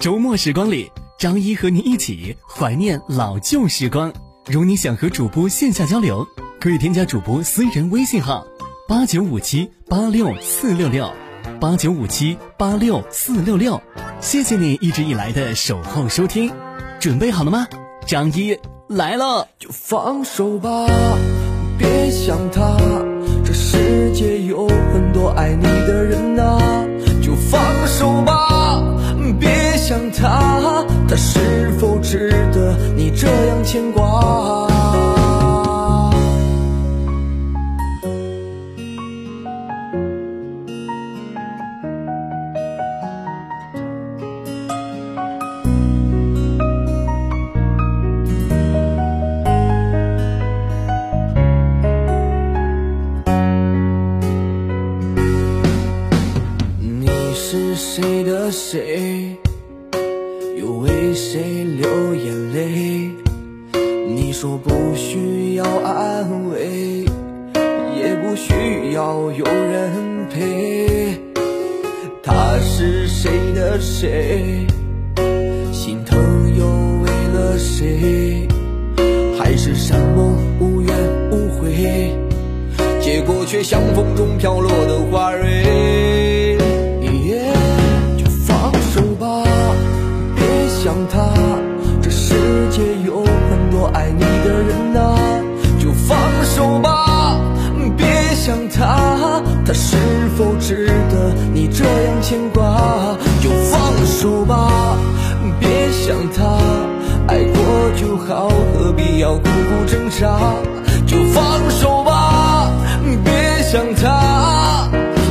周末时光里，张一和您一起怀念老旧时光。如你想和主播线下交流，可以添加主播私人微信号：八九五七八六四六六，八九五七八六四六六。谢谢你一直以来的守候收听，准备好了吗？张一来了，就放手吧，别想他。这世界有很多爱你的人啊，就放手吧，想他，他是否值得你这样牵挂？不需要有人陪。他是谁的谁？心疼又为了谁？还是山盟无怨无悔？结果却像风中飘落的花蕊。就放手吧，别想他。他，是否值得你这样牵挂？就放手吧，别想他，爱过就好，何必要苦苦挣扎？就放手吧，别想他，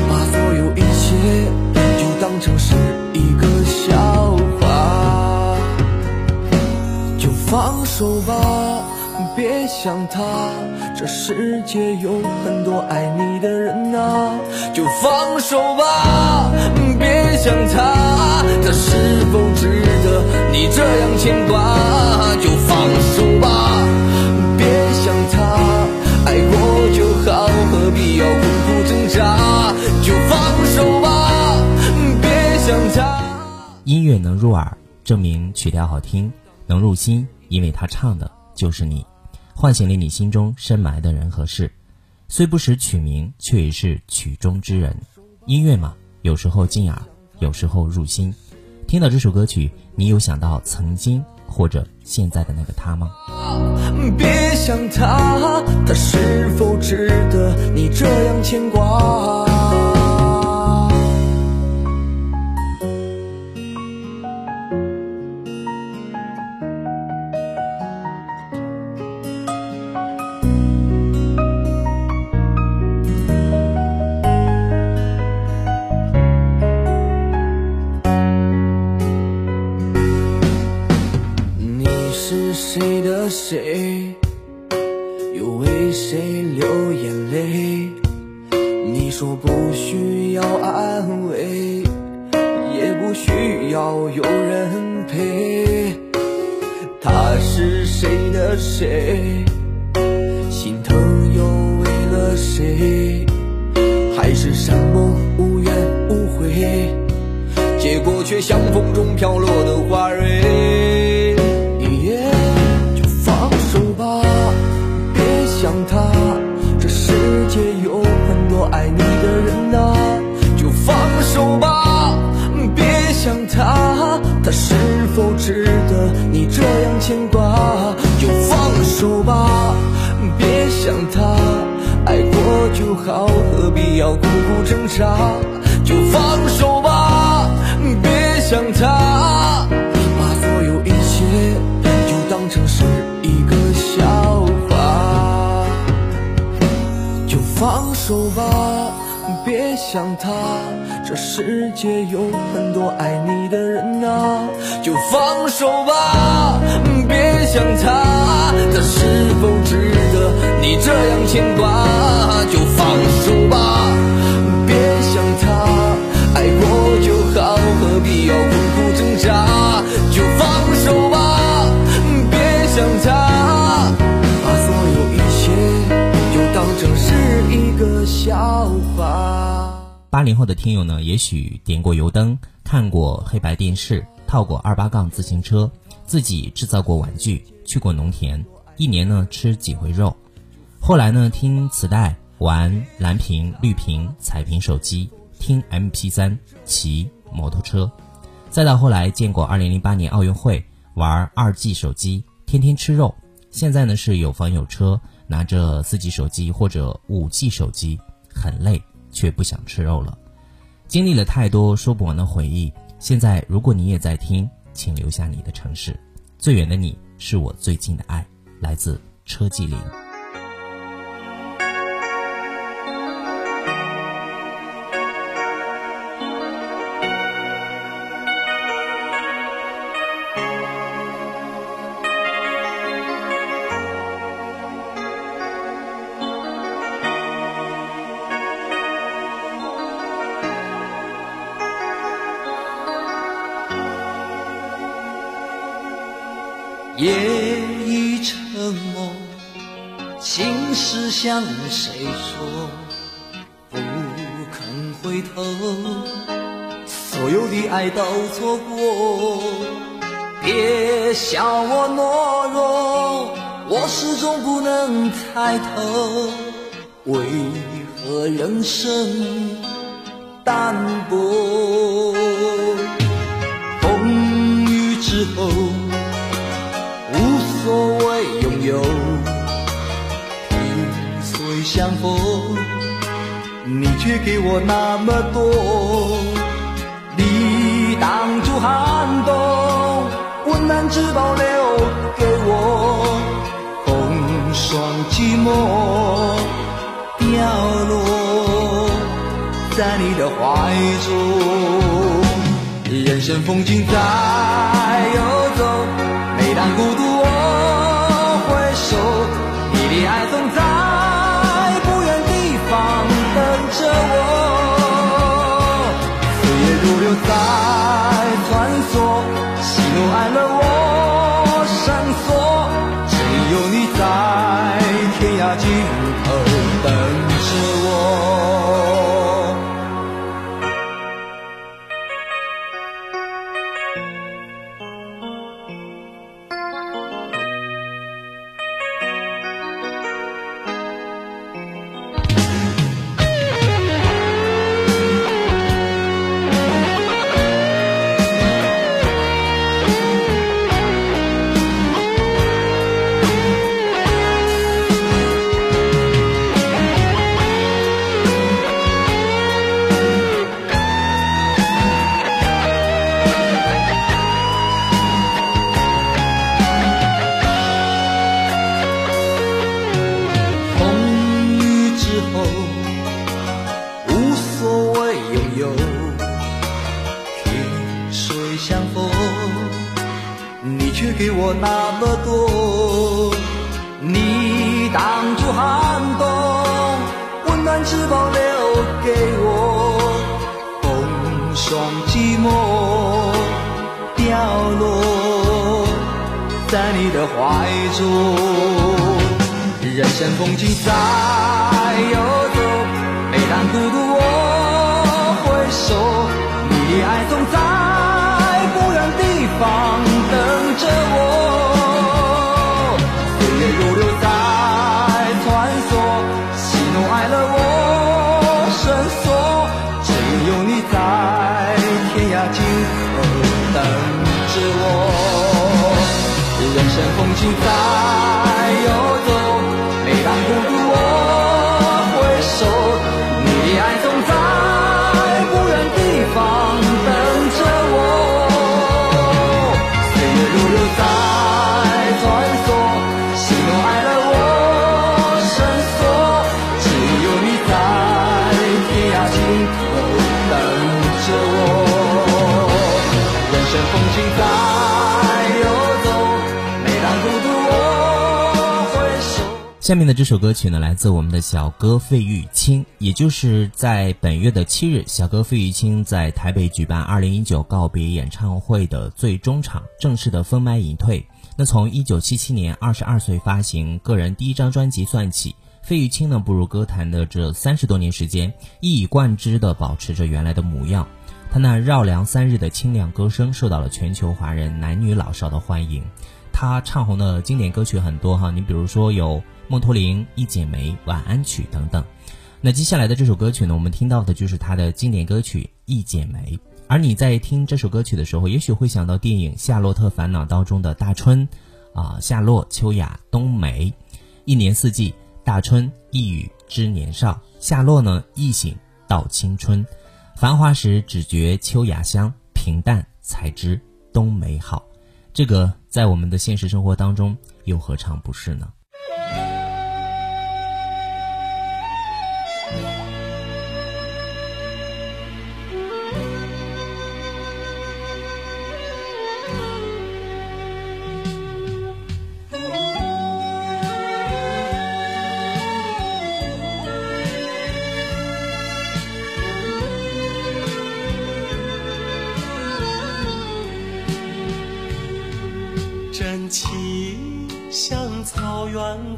把所有一切就当成是一个笑话。就放手吧，别想他，这世界有很多爱你的人啊。就放手吧，别想他，他是否值得你这样牵挂？就放手吧，别想他，爱过就好，何必要苦苦挣扎？就放手吧，别想他。音乐能入耳，证明曲调好听；能入心，因为他唱的就是你，唤醒了你心中深埋的人和事。虽不识曲名，却已是曲中之人。音乐嘛，有时候静耳，有时候入心。听到这首歌曲，你有想到曾经或者现在的那个他吗？别想他，他是否值得你这样牵挂？安慰，也不需要有人陪。他是谁的谁？心疼又为了谁？还是山盟无怨无悔？结果却像风中飘落的花蕊。否值得你这样牵挂？就放手吧，别想他，爱过就好，何必要苦苦挣扎？就放手吧，别想他，把所有一切就当成是一个笑话。就放手吧，别想他，这世界有很多爱你的人啊。就放手吧，别想他，他是否零后的听友呢，也许点过油灯，看过黑白电视，套过二八杠自行车，自己制造过玩具，去过农田，一年呢吃几回肉。后来呢听磁带，玩蓝屏、绿屏、彩屏手机，听 MP3，骑摩托车。再到后来见过2008年奥运会，玩二 G 手机，天天吃肉。现在呢是有房有车，拿着四 G 手机或者五 G 手机，很累却不想吃肉了。经历了太多说不完的回忆，现在如果你也在听，请留下你的城市。最远的你是我最近的爱，来自车继林。向谁说？不肯回头，所有的爱都错过。别笑我懦弱，我始终不能抬头。为何人生淡薄？风雨之后。水相逢，你却给我那么多。你挡住寒冬，温暖只保留给我，风霜寂寞凋落在你的怀中。人生风景在游走，每当孤独我回首。你的爱总中，人生风景在游走，每当孤独我回首，你的爱总在下面的这首歌曲呢，来自我们的小哥费玉清，也就是在本月的七日，小哥费玉清在台北举办二零一九告别演唱会的最终场正式的封麦隐退。那从一九七七年二十二岁发行个人第一张专辑算起，费玉清呢步入歌坛的这三十多年时间，一以贯之的保持着原来的模样。他那绕梁三日的清亮歌声受到了全球华人男女老少的欢迎。他唱红的经典歌曲很多哈，你比如说有《梦驼铃》《一剪梅》《晚安曲》等等。那接下来的这首歌曲呢，我们听到的就是他的经典歌曲《一剪梅》。而你在听这首歌曲的时候，也许会想到电影《夏洛特烦恼》当中的大春，啊，夏洛、秋雅、冬梅，一年四季，大春一雨知年少，夏洛呢一醒到青春，繁华时只觉秋雅香，平淡才知冬梅好。这个在我们的现实生活当中，又何尝不是呢？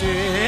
雪。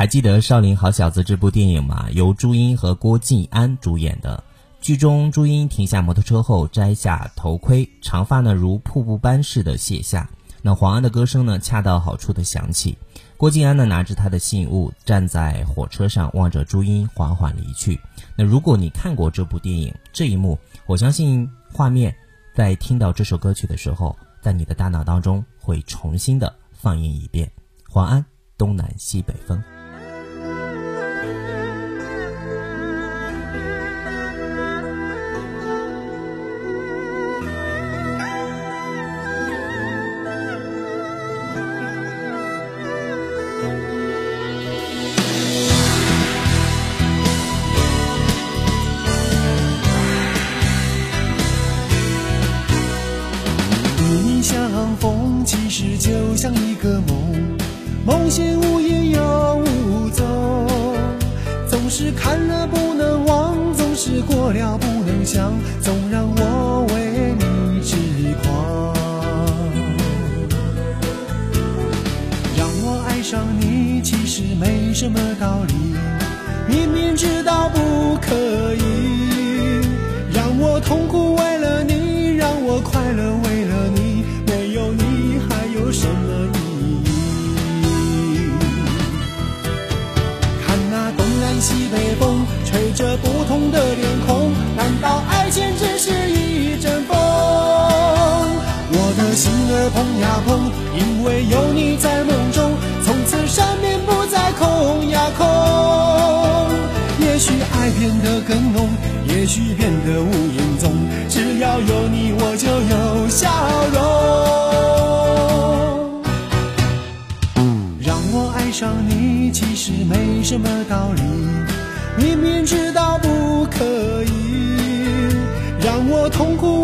还记得《少林好小子》这部电影吗？由朱茵和郭晋安主演的。剧中，朱茵停下摩托车后摘下头盔，长发呢如瀑布般似的卸下。那黄安的歌声呢恰到好处的响起。郭晋安呢拿着他的信物站在火车上，望着朱茵缓缓离去。那如果你看过这部电影，这一幕，我相信画面在听到这首歌曲的时候，在你的大脑当中会重新的放映一遍。黄安，东南西北风。什么道理，明明知道不可以，让我痛苦为了你，让我快乐为了你，没有你还有什么意义？看那东南西北风，吹着不同的脸孔，难道爱情只是一阵风？我的心儿碰呀碰，因为有你在梦许变得无影踪，只要有你，我就有笑容。让我爱上你，其实没什么道理，明明知道不可以，让我痛苦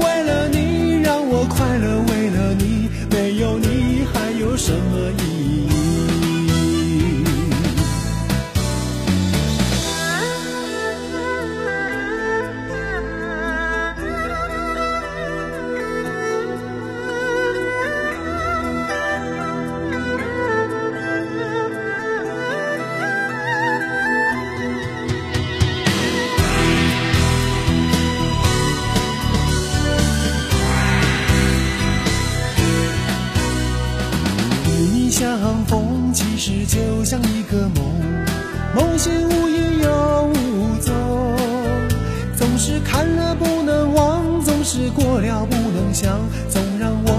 过了不能想，总让我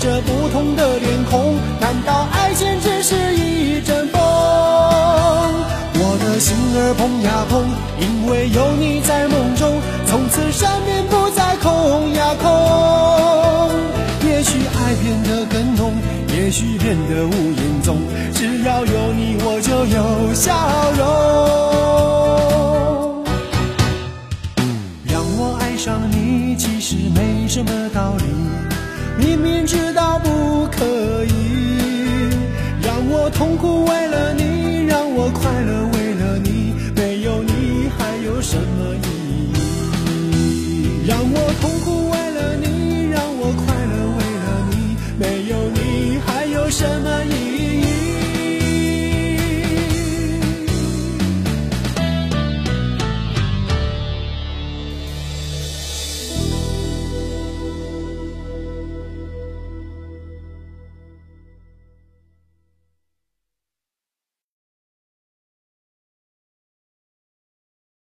着不同的脸孔，难道爱情只是一阵风？我的心儿碰呀碰，因为有你在梦中，从此上面不再空呀空。也许爱变得更浓，也许变得无影踪，只要有你，我就有笑容。让我爱上你，其实没什么道理，明明知痛苦